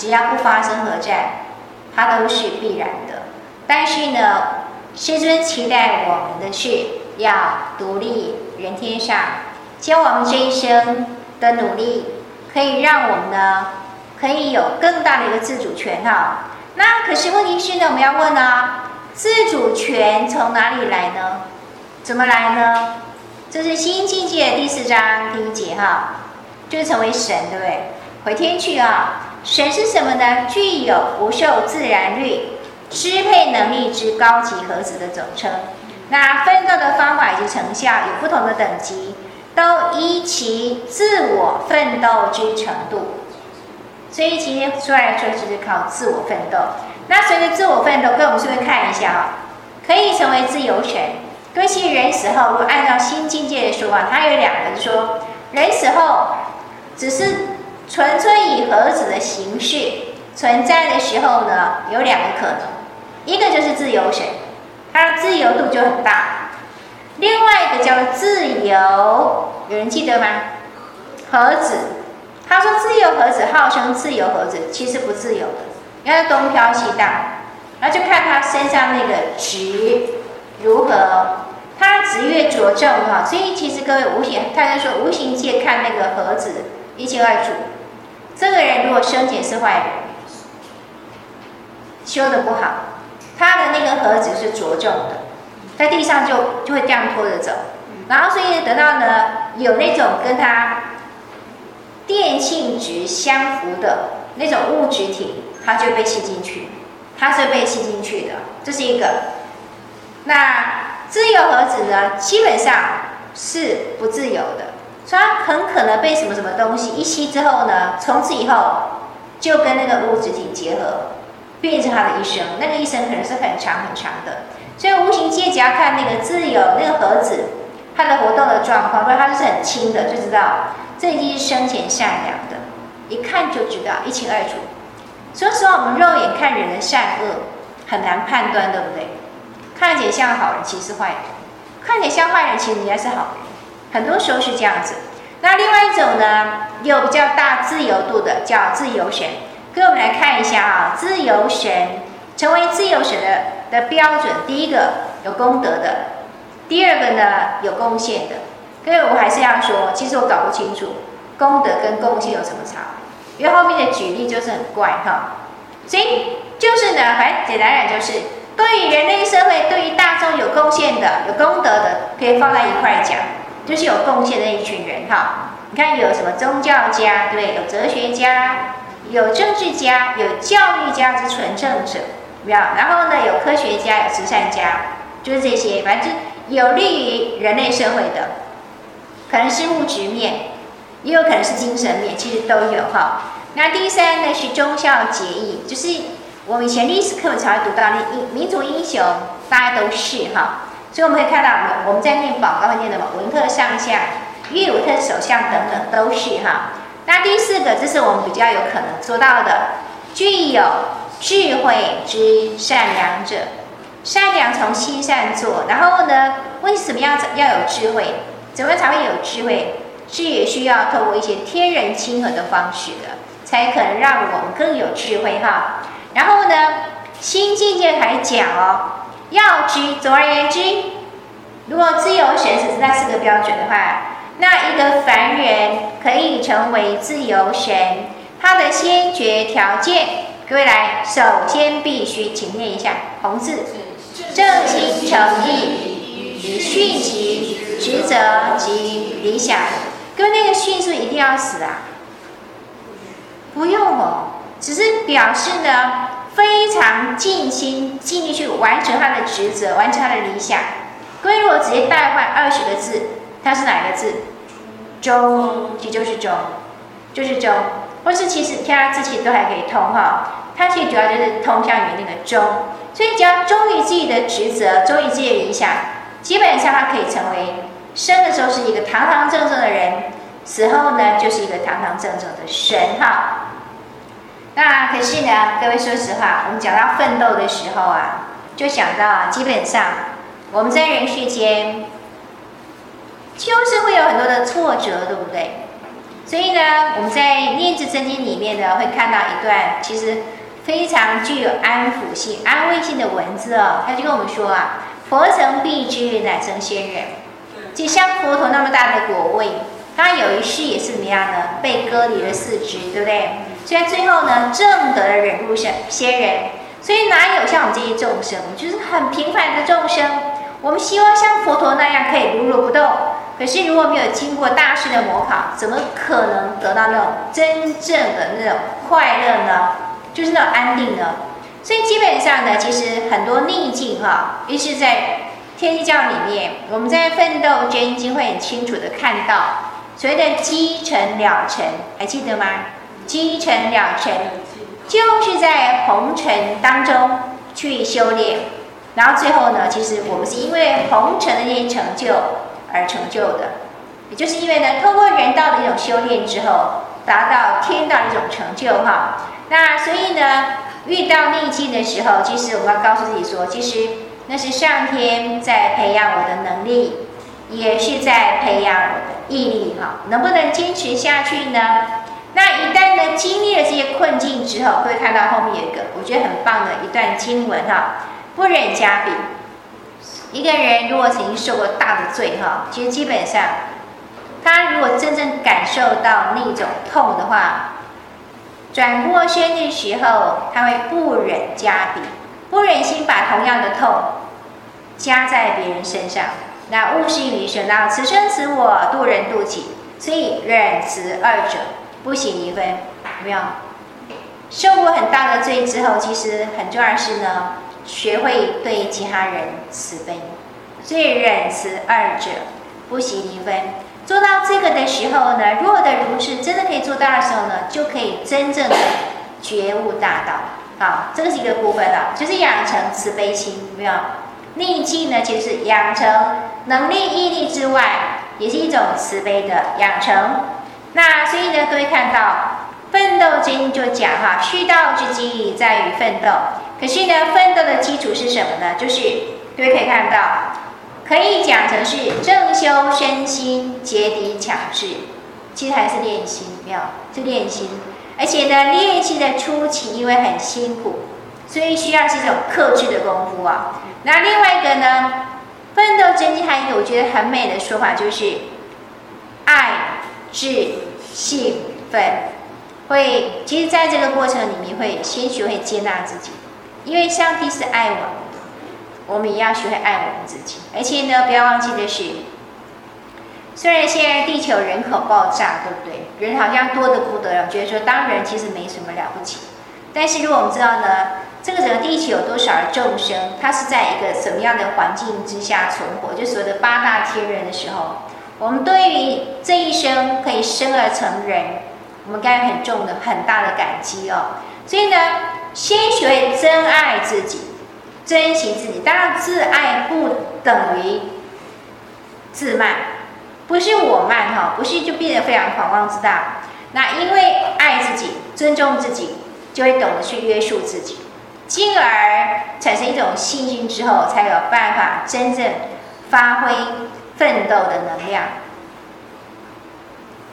只要不发生核战，它都是必然的。但是呢，师尊期待我们的是要独立人天上，希望我们这一生的努力，可以让我们呢，可以有更大的一个自主权哈。那可是问题是呢，我们要问呢，自主权从哪里来呢？怎么来呢？这是新境界第四章第一节哈，就是成为神，对不对？回天去啊！神是什么呢？具有不受自然律支配能力之高级盒子的总称。那奋斗的方法以及成效有不同的等级，都依其自我奋斗之程度。所以今天说来说就是靠自我奋斗。那随着自我奋斗，跟我们顺便看一下啊，可以成为自由神。各位，其实人死后，如果按照新境界的说法，它有两个，就说人死后只是纯粹以盒子的形式存在的时候呢，有两个可能，一个就是自由神，它的自由度就很大；另外一个叫做自由，有人记得吗？盒子。他说：“自由盒子号称自由盒子，其实不自由的，因为东飘西荡，然后就看他身上那个执如何，他执越着重哈，所以其实各位无形，他就说无形界看那个盒子一清二楚。这个人如果生前是坏人，修的不好，他的那个盒子是着重的，在地上就就会这样拖着走，然后所以得到呢有那种跟他。”电性质相符的那种物质体，它就被吸进去，它是被吸进去的，这是一个。那自由盒子呢，基本上是不自由的，所以它很可能被什么什么东西一吸之后呢，从此以后就跟那个物质体结合，变成他的一生。那个一生可能是很长很长的。所以无形界只要看那个自由那个盒子，它的活动的状况，如果它就是很轻的，就知道。这已经是生前善良的，一看就知道一清二楚。说实话，我们肉眼看人的善恶很难判断，对不对？看起来像好人，其实坏人；看起来像坏人，其实人家是好人。很多时候是这样子。那另外一种呢，有比较大自由度的，叫自由神。跟我们来看一下啊，自由神成为自由神的的标准，第一个有功德的，第二个呢有贡献的。各位，我还是要说，其实我搞不清楚功德跟贡献有什么差，因为后面的举例就是很怪哈。所以就是呢，反正简单讲就是，对于人类社会、对于大众有贡献的、有功德的，可以放在一块讲，就是有贡献的一群人哈。你看有什么宗教家，对，有哲学家，有政治家，有教育家之纯正者，然后呢，有科学家，有慈善家，就是这些，反正有利于人类社会的。可能是物质面，也有可能是精神面，其实都有哈。那第三呢是忠孝节义，就是我们以前历史课本才会读到的民族英雄，大家都是哈。所以我们会看到，我们在念宝刚才念的嘛，文特上相、玉武特首相等等都是哈。那第四个，这是我们比较有可能做到的，具有智慧之善良者，善良从心善做，然后呢，为什么要要有智慧？怎么才会有智慧？是也需要透过一些天人亲和的方式的，才可能让我们更有智慧哈。然后呢，新境界还讲哦，要知。总而言之，如果自由神是那四个标准的话，那一个凡人可以成为自由神，他的先决条件，各位来，首先必须，请念一下红字：正心诚意以训集。职责及理想，跟那个训是一定要死啊？不用哦，只是表示呢，非常尽心尽力去完成他的职责，完成他的理想。各位如果直接代换二十个字，它是哪个字？忠，其实就是忠，就是忠。或是其实其他字其实都还可以通哈，它其实主要就是通向于那个忠。所以只要忠于自己的职责，忠于自己的理想，基本上他可以成为。生的时候是一个堂堂正正的人，死后呢就是一个堂堂正正的神哈。那可是呢，各位说实话，我们讲到奋斗的时候啊，就想到啊基本上我们在人世间就是会有很多的挫折，对不对？所以呢，我们在《念字真经》里面呢，会看到一段其实非常具有安抚性、安慰性的文字哦。他就跟我们说啊：“佛成必之，乃成仙人。”就像佛陀那么大的果位，他有一世也是怎么样呢？被割离了四肢，对不对？所以最后呢，正得了忍辱仙仙人。所以哪有像我们这些众生，就是很平凡的众生？我们希望像佛陀那样可以如如不动。可是如果没有经过大师的模考，怎么可能得到那种真正的那种快乐呢？就是那种安定呢？所以基本上呢，其实很多逆境哈，尤其是在天地教里面，我们在《奋斗真经》会很清楚的看到所谓的积尘了尘，还记得吗？积尘了尘，就是在红尘当中去修炼，然后最后呢，其实我们是因为红尘的那些成就。而成就的，也就是因为呢，通过人道的一种修炼之后，达到天道的一种成就哈。那所以呢，遇到逆境的时候，其实我们要告诉自己说，其实那是上天在培养我的能力，也是在培养我的毅力哈。能不能坚持下去呢？那一旦呢，经历了这些困境之后，会看到后面有一个我觉得很棒的一段经文哈，不忍加彼。一个人如果曾经受过大的罪哈，其实基本上，他如果真正感受到那种痛的话，转过身的时候，他会不忍加彼，不忍心把同样的痛加在别人身上。那勿视于生，那此生此我，度人度己，所以忍慈二者不喜离分，有没有？受过很大的罪之后，其实很重要的是呢。学会对其他人慈悲，所以忍慈二者不喜离分。做到这个的时候呢，弱的如是，真的可以做到的时候呢，就可以真正的觉悟大道。好，这个是一个部分了，就是养成慈悲心，有没有？逆境呢，就是养成能力、毅力之外，也是一种慈悲的养成。那所以呢，各位看到《奋斗经》就讲哈，须道之基在于奋斗。可是呢，奋斗的基础是什么呢？就是各位可以看到，可以讲成是正修身心，竭敌强志。其实还是练心，没有是练心。而且呢，练习的初期因为很辛苦，所以需要是一种克制的功夫啊。那另外一个呢，奋斗真经还有一个我觉得很美的说法，就是爱、智、信、奋。会，其实在这个过程里面，会先学会接纳自己。因为上帝是爱我们的，我们也要学会爱我们自己。而且呢，不要忘记的是，虽然现在地球人口爆炸，对不对？人好像多得不得了，觉得说当人其实没什么了不起。但是如果我们知道呢，这个整个地球有多少的众生，他是在一个什么样的环境之下存活？就所谓的八大天人的时候，我们对于这一生可以生而成人，我们该有很重的、很大的感激哦。所以呢。先学会珍爱自己，珍惜自己。当然，自爱不等于自慢，不是我慢哈，不是就变得非常狂妄自大。那因为爱自己、尊重自己，就会懂得去约束自己，进而产生一种信心之后，才有办法真正发挥奋斗的能量。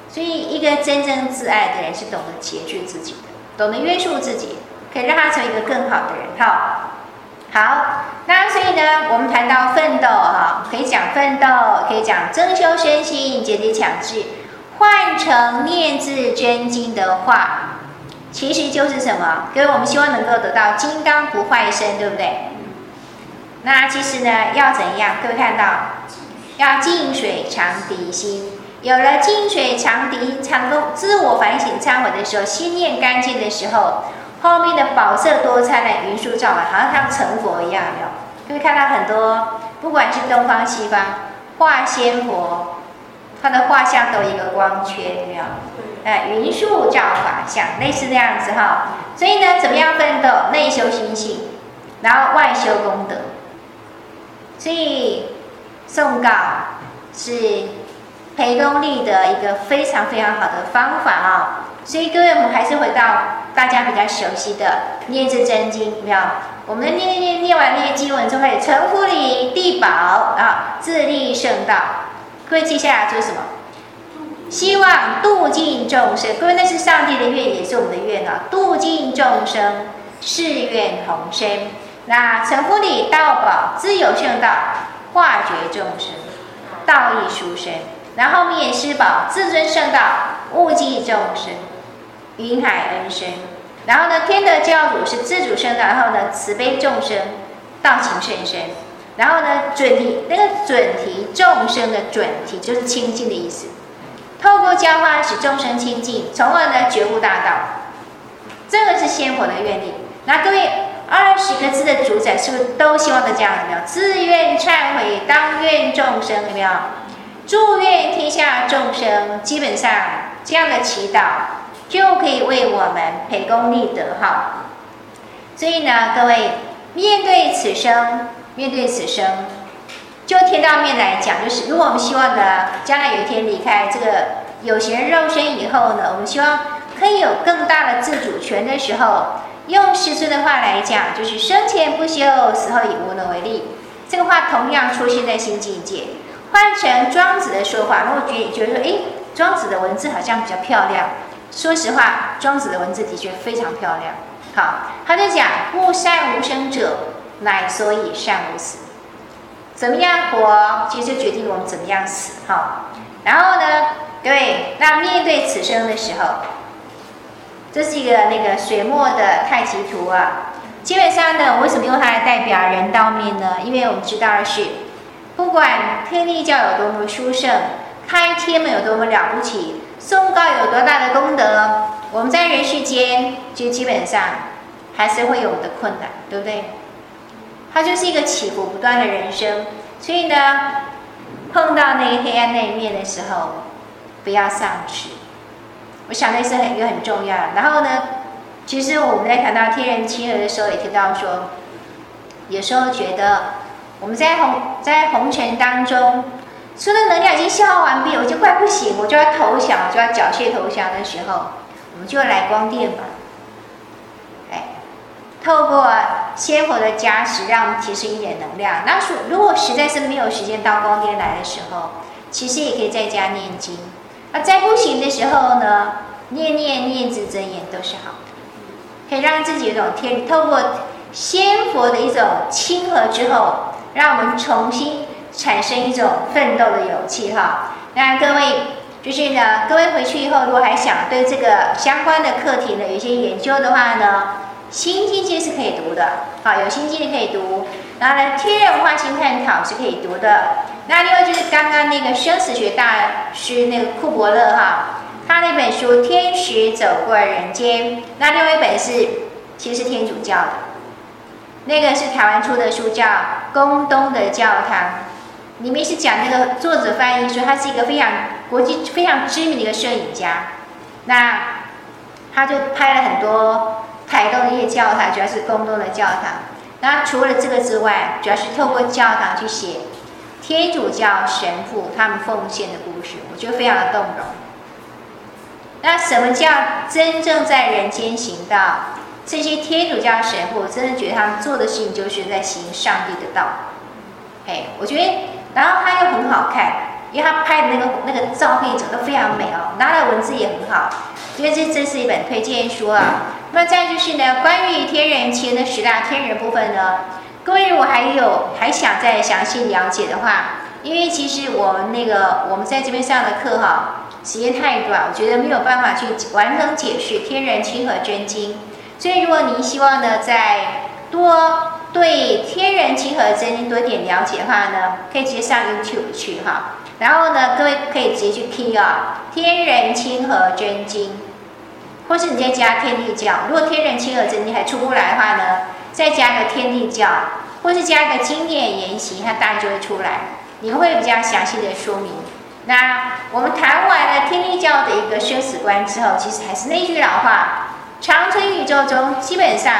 所以，一个真正自爱的人是懂得节制自己的，懂得约束自己。可以让他成为一个更好的人，好，好，那所以呢，我们谈到奋斗哈，可以讲奋斗，可以讲增修身心、节节强志。换成念字真经的话，其实就是什么？各位，我们希望能够得到金刚不坏身，对不对？那其实呢，要怎样？各位看到，要净水长涤心。有了净水长涤，才能够自我反省、忏悔的时候，心念干净的时候。后面的宝色多彩的云树照满，好像他们成佛一样，有？可以看到很多，不管是东方西方画仙佛，他的画像都有一个光圈，有没有？哎，云树照法像，类似这样子哈。所以呢，怎么样奋斗？内修心性，然后外修功德。所以诵誥是培功力的一个非常非常好的方法啊。所以各位，我们还是回到大家比较熟悉的《念字真经》，没有？我们念念念完那些经文之后，成佛礼地宝啊，自立圣道。各位接下来做什么？希望度尽众生。各位那是上帝的愿，也是我们的愿啊！度尽众生，誓愿同生。那承福礼道宝自有圣道，化觉众生，道义殊胜。然后面施宝自尊圣道，悟济众生，云海恩生。然后呢，天德教主是自主圣道，然后呢，慈悲众生，道情甚深。然后呢，准提那个准提众生的准提就是清净的意思，透过教化使众生清净，从而呢觉悟大道。这个是仙佛的愿力。那各位二十个字的主宰是不是都希望的这样？有没有？自愿忏悔，当愿众生有没有？祝愿天下众生，基本上这样的祈祷就可以为我们培功立德哈。所以呢，各位面对此生。面对此生，就天道面来讲，就是如果我们希望呢，将来有一天离开这个有形肉身以后呢，我们希望可以有更大的自主权的时候，用师尊的话来讲，就是生前不修，死后已无能为力。这个话同样出现在新境界。换成庄子的说法，如果觉得觉得说，哎，庄子的文字好像比较漂亮。说实话，庄子的文字的确非常漂亮。好，他就讲：物善无生者。乃所以善无死，怎么样活，其实就决定我们怎么样死哈。然后呢，各位，那面对此生的时候，这是一个那个水墨的太极图啊。基本上呢，我为什么用它来代表人道面呢？因为我们知道的是，不管天地教有多么殊胜，开天门有多么了不起，诵誥有多大的功德，我们在人世间就基本上还是会有的困难，对不对？它就是一个起伏不断的人生，所以呢，碰到那个黑暗那一面的时候，不要丧志。我想那是很一个很重要。然后呢，其实我们在谈到天人亲和的时候，也提到说，有时候觉得我们在红在红尘当中，除了能量已经消耗完毕，我就快不行，我就要投降，我就要缴械投降的时候，我们就来光电嘛。透过鲜活的加持，让我们提升一点能量。那如果实在是没有时间到光天来的时候，其实也可以在家念经。在不行的时候呢，念念念字真言都是好的，可以让自己有种天。透过仙佛的一种亲和之后，让我们重新产生一种奋斗的勇气哈。那各位就是呢，各位回去以后，如果还想对这个相关的课题呢有一些研究的话呢，新境界是可以读的，好，有新境界可以读。然后呢，天人文化新探讨是可以读的。那另外就是刚刚那个生死学大师那个库伯勒哈，他那本书《天使走过人间》，那另外一本是其实是天主教的，那个是台湾出的书，叫《宫东的教堂》，里面是讲那个作者翻译说他是一个非常国际非常知名的一个摄影家，那他就拍了很多。台东的一些教堂，主要是公东的教堂。那除了这个之外，主要是透过教堂去写天主教神父他们奉献的故事，我觉得非常的动容。那什么叫真正在人间行道？这些天主教神父真的觉得他们做的事情就是在行上帝的道。嘿，我觉得，然后他又很好看，因为他拍的那个那个照片整个非常美哦，拿的文字也很好。因为这这是一本推荐书啊。那再就是呢，关于天人前的十大天人部分呢，各位如果还有还想再详细了解的话，因为其实我们那个我们在这边上的课哈，时间太短，我觉得没有办法去完整解释天人亲和真经。所以如果您希望呢，再多对天人亲和真经多一点了解的话呢，可以直接上 YouTube 去哈。然后呢，各位可以直接去听啊，《天人亲和真经》。或是你再加天地教，如果天人亲和真经还出不来的话呢，再加个天地教，或是加个经典言行，它当然就会出来。你会比较详细的说明。那我们谈完了天地教的一个生死观之后，其实还是那句老话：长春宇宙中，基本上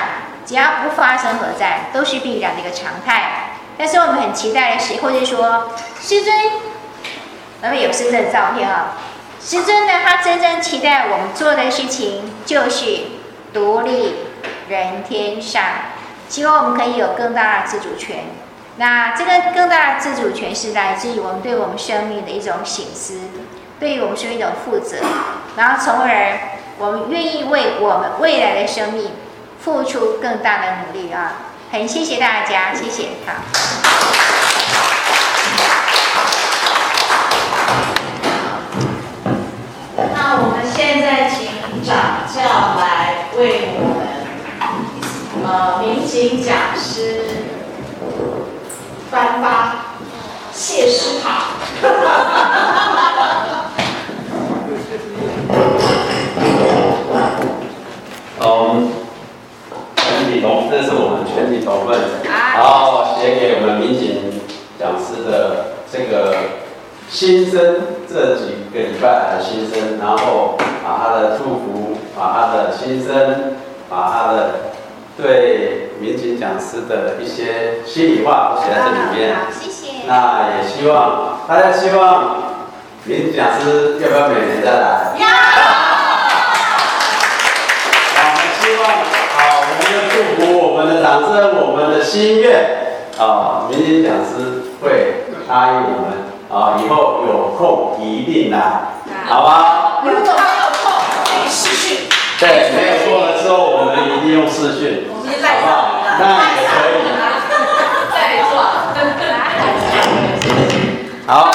只要不发生核战，都是必然的一个常态。但是我们很期待的是，或者说师尊，那么有师尊的照片啊。师尊呢，他真正期待我们做的事情就是独立人天上，希望我们可以有更大的自主权。那这个更大的自主权是来自于我们对我们生命的一种省思，对于我们生命的负责，然后从而我们愿意为我们未来的生命付出更大的努力啊！很谢谢大家，谢谢好。现在请掌教来为我们呃民警讲师。颁发谢师塔。嗯，全体同，这是我们全体同奋，然后写给我们民警讲师的这个新生，这几个礼拜来的新生，然后把他的祝福，把他的心声，把他的。对民警讲师的一些心里话都写在这里面。好，谢谢。那也希望大家希望民警讲师要不要每年再来？要。好，我们希望好，我们的祝福，我们的掌声，我们的心愿啊，民警讲师会答应我们啊，以后有空一定来，好吧？如果没有空，可以试训。对，没有空了之后，我们一定用视讯，好不好？那也可以。再做。好。